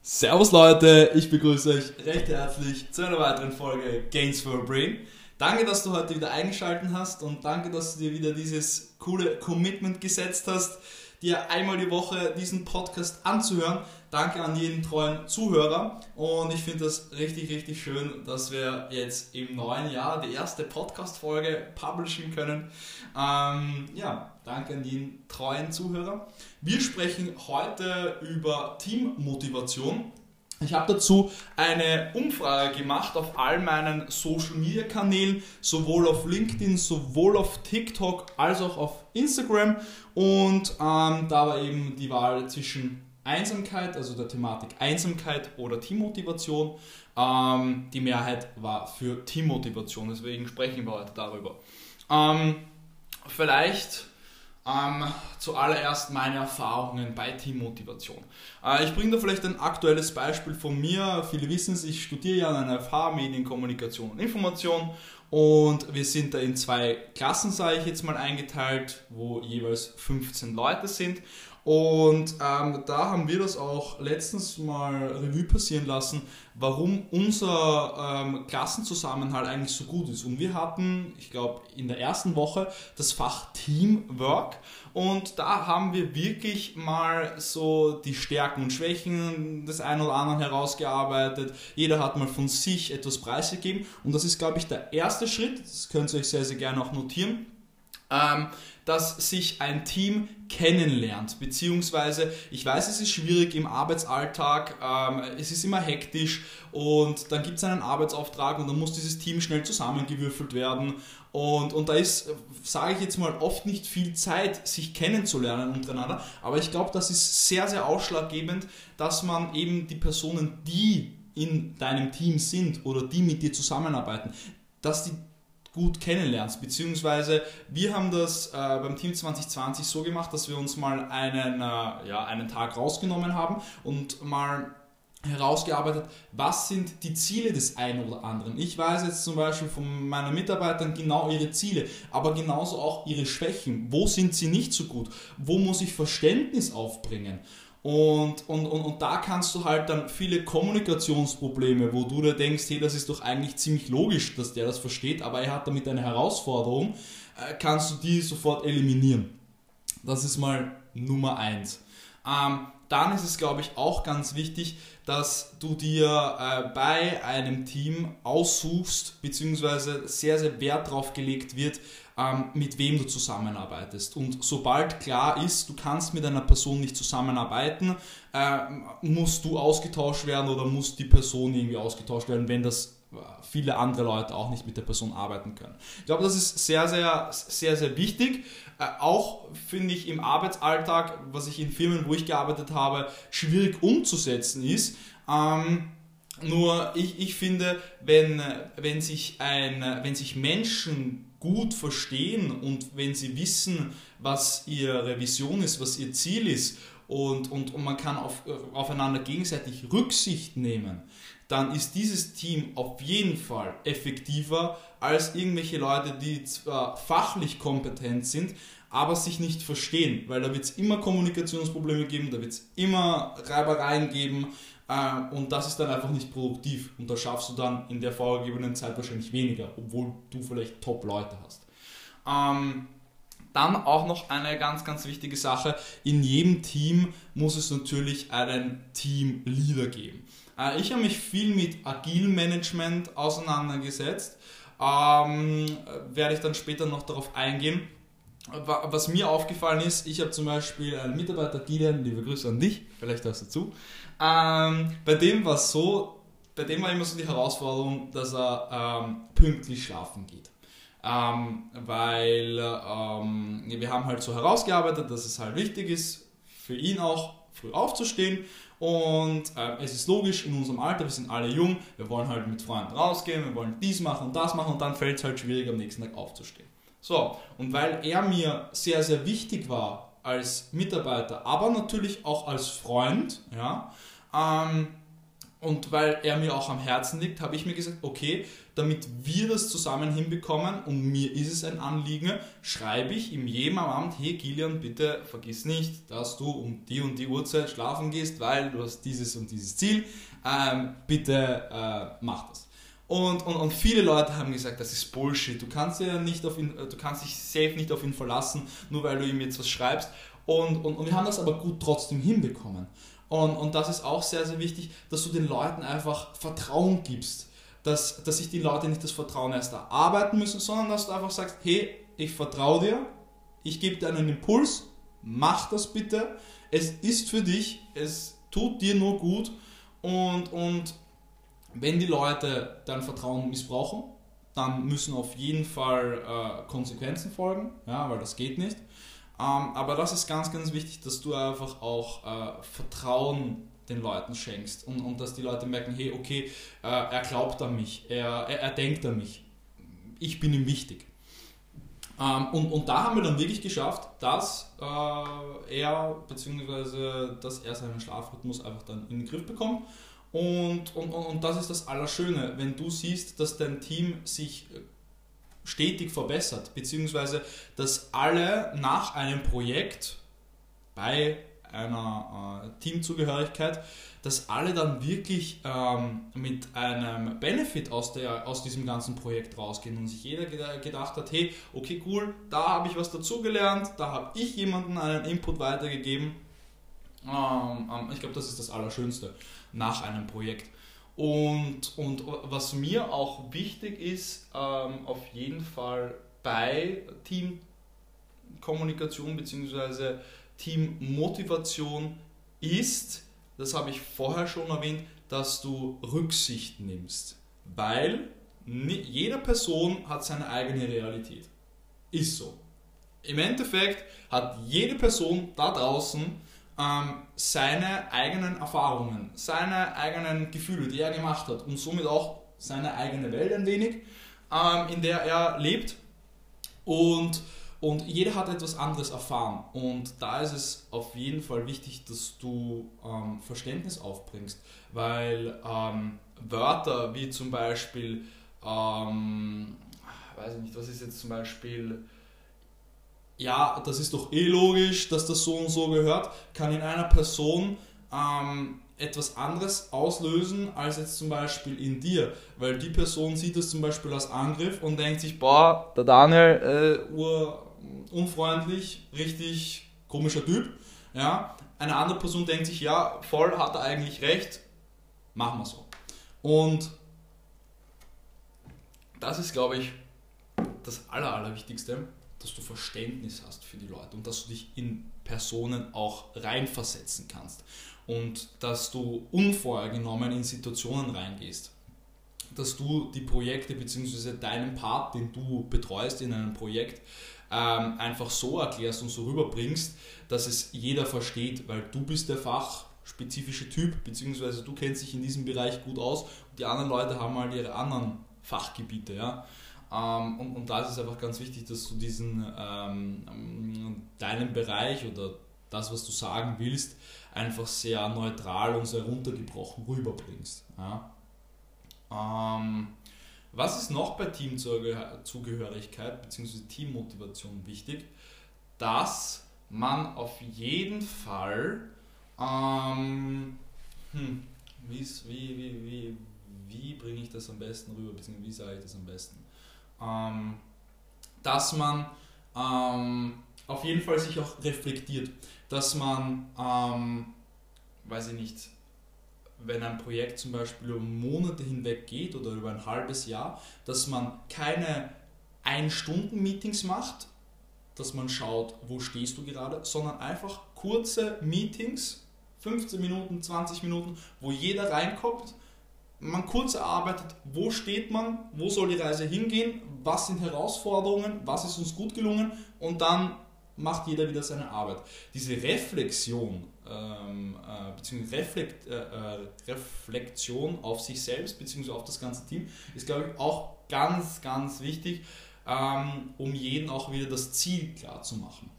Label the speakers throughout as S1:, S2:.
S1: Servus Leute, ich begrüße euch recht herzlich zu einer weiteren Folge Gains for a Brain. Danke, dass du heute wieder eingeschaltet hast und danke, dass du dir wieder dieses coole Commitment gesetzt hast, dir einmal die Woche diesen Podcast anzuhören. Danke an jeden treuen Zuhörer und ich finde das richtig, richtig schön, dass wir jetzt im neuen Jahr die erste Podcast-Folge publishen können. Ähm, ja, danke an jeden treuen Zuhörer. Wir sprechen heute über Teammotivation. Ich habe dazu eine Umfrage gemacht auf all meinen Social Media Kanälen, sowohl auf LinkedIn, sowohl auf TikTok als auch auf Instagram. Und ähm, da war eben die Wahl zwischen Einsamkeit, also der Thematik Einsamkeit oder Teammotivation. Ähm, die Mehrheit war für Teammotivation, deswegen sprechen wir heute darüber. Ähm, vielleicht ähm, zuallererst meine Erfahrungen bei Teammotivation. Äh, ich bringe da vielleicht ein aktuelles Beispiel von mir. Viele wissen es, ich studiere ja an einer FH Medienkommunikation und Information und wir sind da in zwei Klassen, sage ich jetzt mal, eingeteilt, wo jeweils 15 Leute sind. Und ähm, da haben wir das auch letztens mal Revue passieren lassen, warum unser ähm, Klassenzusammenhalt eigentlich so gut ist. Und wir hatten, ich glaube, in der ersten Woche das Fach Teamwork. Und da haben wir wirklich mal so die Stärken und Schwächen des einen oder anderen herausgearbeitet. Jeder hat mal von sich etwas preisgegeben. Und das ist, glaube ich, der erste Schritt. Das könnt ihr euch sehr, sehr gerne auch notieren. Ähm, dass sich ein Team kennenlernt, beziehungsweise ich weiß, es ist schwierig im Arbeitsalltag, ähm, es ist immer hektisch und dann gibt es einen Arbeitsauftrag und dann muss dieses Team schnell zusammengewürfelt werden und, und da ist, sage ich jetzt mal, oft nicht viel Zeit, sich kennenzulernen untereinander, aber ich glaube, das ist sehr, sehr ausschlaggebend, dass man eben die Personen, die in deinem Team sind oder die mit dir zusammenarbeiten, dass die gut kennenlernst. Beziehungsweise wir haben das äh, beim Team 2020 so gemacht, dass wir uns mal einen, äh, ja, einen Tag rausgenommen haben und mal herausgearbeitet, was sind die Ziele des einen oder anderen. Ich weiß jetzt zum Beispiel von meinen Mitarbeitern genau ihre Ziele, aber genauso auch ihre Schwächen. Wo sind sie nicht so gut? Wo muss ich Verständnis aufbringen? Und, und, und, und da kannst du halt dann viele Kommunikationsprobleme, wo du dir denkst, hey, das ist doch eigentlich ziemlich logisch, dass der das versteht, aber er hat damit eine Herausforderung, äh, kannst du die sofort eliminieren. Das ist mal Nummer eins. Ähm, dann ist es, glaube ich, auch ganz wichtig, dass du dir äh, bei einem Team aussuchst, beziehungsweise sehr, sehr Wert darauf gelegt wird, ähm, mit wem du zusammenarbeitest. Und sobald klar ist, du kannst mit einer Person nicht zusammenarbeiten, äh, musst du ausgetauscht werden oder muss die Person irgendwie ausgetauscht werden, wenn das äh, viele andere Leute auch nicht mit der Person arbeiten können. Ich glaube, das ist sehr, sehr, sehr, sehr wichtig. Äh, auch finde ich im Arbeitsalltag, was ich in Firmen, wo ich gearbeitet habe, schwierig umzusetzen ist. Ähm, nur ich, ich finde, wenn, wenn, sich ein, wenn sich Menschen gut verstehen und wenn sie wissen, was ihre Vision ist, was ihr Ziel ist und, und, und man kann auf, aufeinander gegenseitig Rücksicht nehmen, dann ist dieses Team auf jeden Fall effektiver als irgendwelche Leute, die zwar fachlich kompetent sind, aber sich nicht verstehen, weil da wird es immer Kommunikationsprobleme geben, da wird es immer Reibereien geben, und das ist dann einfach nicht produktiv. Und da schaffst du dann in der vorgegebenen Zeit wahrscheinlich weniger, obwohl du vielleicht Top-Leute hast. Ähm, dann auch noch eine ganz, ganz wichtige Sache. In jedem Team muss es natürlich einen Teamleader geben. Äh, ich habe mich viel mit Agile Management auseinandergesetzt. Ähm, werde ich dann später noch darauf eingehen. Was mir aufgefallen ist, ich habe zum Beispiel einen Mitarbeiter, Gillian, liebe Grüße an dich, vielleicht hörst du zu. Ähm, bei dem war es so, bei dem war immer so die Herausforderung, dass er ähm, pünktlich schlafen geht. Ähm, weil ähm, wir haben halt so herausgearbeitet, dass es halt wichtig ist, für ihn auch früh aufzustehen. Und äh, es ist logisch, in unserem Alter, wir sind alle jung, wir wollen halt mit Freunden rausgehen, wir wollen dies machen und das machen und dann fällt es halt schwierig, am nächsten Tag aufzustehen. So, und weil er mir sehr, sehr wichtig war als Mitarbeiter, aber natürlich auch als Freund, ja, ähm, und weil er mir auch am Herzen liegt, habe ich mir gesagt, okay, damit wir das zusammen hinbekommen und mir ist es ein Anliegen, schreibe ich ihm jedem am Abend, hey Gillian, bitte vergiss nicht, dass du um die und die Uhrzeit schlafen gehst, weil du hast dieses und dieses Ziel, ähm, bitte äh, mach das. Und, und, und viele Leute haben gesagt, das ist Bullshit, du kannst, ja nicht auf ihn, du kannst dich safe nicht auf ihn verlassen, nur weil du ihm jetzt was schreibst. Und, und, und wir haben das aber gut trotzdem hinbekommen. Und, und das ist auch sehr, sehr wichtig, dass du den Leuten einfach Vertrauen gibst. Dass, dass sich die Leute nicht das Vertrauen erst erarbeiten müssen, sondern dass du einfach sagst, hey, ich vertraue dir, ich gebe dir einen Impuls, mach das bitte. Es ist für dich, es tut dir nur gut. Und, und wenn die Leute dein Vertrauen missbrauchen, dann müssen auf jeden Fall äh, Konsequenzen folgen, ja, weil das geht nicht. Ähm, aber das ist ganz, ganz wichtig, dass du einfach auch äh, Vertrauen den Leuten schenkst und, und dass die Leute merken, hey, okay, äh, er glaubt an mich, er, er, er, denkt an mich, ich bin ihm wichtig. Ähm, und, und da haben wir dann wirklich geschafft, dass äh, er, beziehungsweise dass er seinen Schlafrhythmus einfach dann in den Griff bekommt. Und, und, und das ist das Allerschöne, wenn du siehst, dass dein Team sich stetig verbessert, beziehungsweise dass alle nach einem Projekt bei einer äh, Teamzugehörigkeit, dass alle dann wirklich ähm, mit einem Benefit aus, der, aus diesem ganzen Projekt rausgehen und sich jeder gedacht hat, hey, okay, cool, da habe ich was dazugelernt, da habe ich jemandem einen Input weitergegeben. Ähm, ähm, ich glaube, das ist das Allerschönste nach einem Projekt. Und, und was mir auch wichtig ist, ähm, auf jeden Fall bei Teamkommunikation bzw. Teammotivation ist, das habe ich vorher schon erwähnt, dass du Rücksicht nimmst. Weil jede Person hat seine eigene Realität. Ist so. Im Endeffekt hat jede Person da draußen ähm, seine eigenen Erfahrungen, seine eigenen Gefühle, die er gemacht hat und somit auch seine eigene Welt ein wenig, ähm, in der er lebt. Und, und jeder hat etwas anderes erfahren. Und da ist es auf jeden Fall wichtig, dass du ähm, Verständnis aufbringst, weil ähm, Wörter wie zum Beispiel, ähm, weiß ich nicht, was ist jetzt zum Beispiel ja, das ist doch eh logisch, dass das so und so gehört, kann in einer Person ähm, etwas anderes auslösen als jetzt zum Beispiel in dir. Weil die Person sieht das zum Beispiel als Angriff und denkt sich, boah, der Daniel, äh, ur unfreundlich, richtig komischer Typ. Ja? Eine andere Person denkt sich, ja, voll hat er eigentlich recht, machen wir so. Und das ist, glaube ich, das Aller, Allerwichtigste dass du Verständnis hast für die Leute und dass du dich in Personen auch reinversetzen kannst und dass du unvorhergenommen in Situationen reingehst. Dass du die Projekte bzw. deinen Part, den du betreust in einem Projekt, ähm, einfach so erklärst und so rüberbringst, dass es jeder versteht, weil du bist der fachspezifische Typ, beziehungsweise du kennst dich in diesem Bereich gut aus und die anderen Leute haben halt ihre anderen Fachgebiete. Ja? Ähm, und, und da ist es einfach ganz wichtig, dass du diesen ähm, deinen Bereich oder das, was du sagen willst, einfach sehr neutral und sehr runtergebrochen rüberbringst. Ja? Ähm, was ist noch bei Teamzugehörigkeit bzw. Teammotivation wichtig? Dass man auf jeden Fall ähm, hm, wie, wie, wie, wie bringe ich das am besten rüber, beziehungsweise wie sage ich das am besten? Ähm, dass man ähm, auf jeden Fall sich auch reflektiert, dass man, ähm, weiß ich nicht, wenn ein Projekt zum Beispiel über Monate hinweg geht oder über ein halbes Jahr, dass man keine Ein-Stunden-Meetings macht, dass man schaut, wo stehst du gerade, sondern einfach kurze Meetings, 15 Minuten, 20 Minuten, wo jeder reinkommt, man kurz erarbeitet, wo steht man, wo soll die Reise hingehen, was sind Herausforderungen, was ist uns gut gelungen und dann macht jeder wieder seine Arbeit. Diese Reflexion, ähm, äh, beziehungsweise Reflekt, äh, äh, Reflexion auf sich selbst, beziehungsweise auf das ganze Team, ist, glaube ich, auch ganz, ganz wichtig, ähm, um jeden auch wieder das Ziel klar zu machen.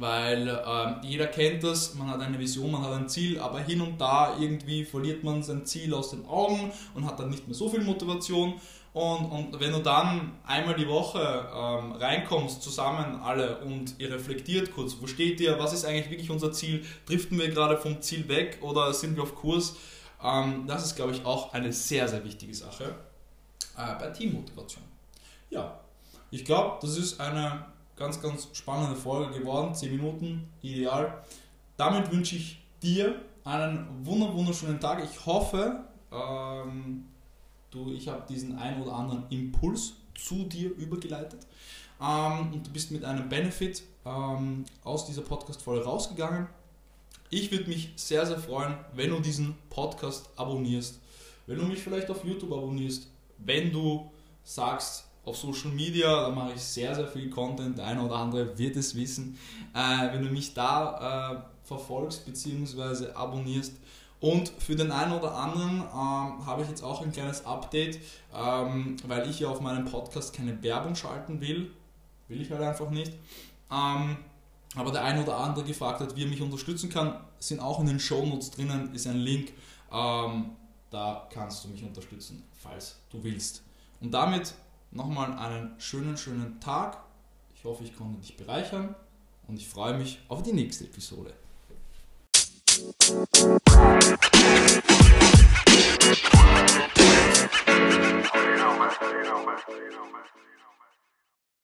S1: Weil äh, jeder kennt das, man hat eine Vision, man hat ein Ziel, aber hin und da irgendwie verliert man sein Ziel aus den Augen und hat dann nicht mehr so viel Motivation. Und, und wenn du dann einmal die Woche ähm, reinkommst, zusammen alle und ihr reflektiert kurz, wo steht ihr, was ist eigentlich wirklich unser Ziel, driften wir gerade vom Ziel weg oder sind wir auf Kurs, ähm, das ist, glaube ich, auch eine sehr, sehr wichtige Sache äh, bei Teammotivation. Ja, ich glaube, das ist eine ganz, ganz spannende Folge geworden. 10 Minuten, ideal. Damit wünsche ich dir einen wunderschönen Tag. Ich hoffe, ähm, du, ich habe diesen ein oder anderen Impuls zu dir übergeleitet ähm, und du bist mit einem Benefit ähm, aus dieser Podcast-Folge rausgegangen. Ich würde mich sehr, sehr freuen, wenn du diesen Podcast abonnierst, wenn du mich vielleicht auf YouTube abonnierst, wenn du sagst, auf Social Media, da mache ich sehr, sehr viel Content, der eine oder andere wird es wissen. Äh, wenn du mich da äh, verfolgst bzw. abonnierst, und für den einen oder anderen ähm, habe ich jetzt auch ein kleines Update, ähm, weil ich ja auf meinem Podcast keine Werbung schalten will. Will ich halt einfach nicht. Ähm, aber der eine oder andere gefragt hat, wie er mich unterstützen kann, sind auch in den Show Notes drinnen, ist ein Link. Ähm, da kannst du mich unterstützen, falls du willst. Und damit nochmal einen schönen, schönen Tag. Ich hoffe, ich konnte dich bereichern und ich freue mich auf die nächste Episode. you know, man.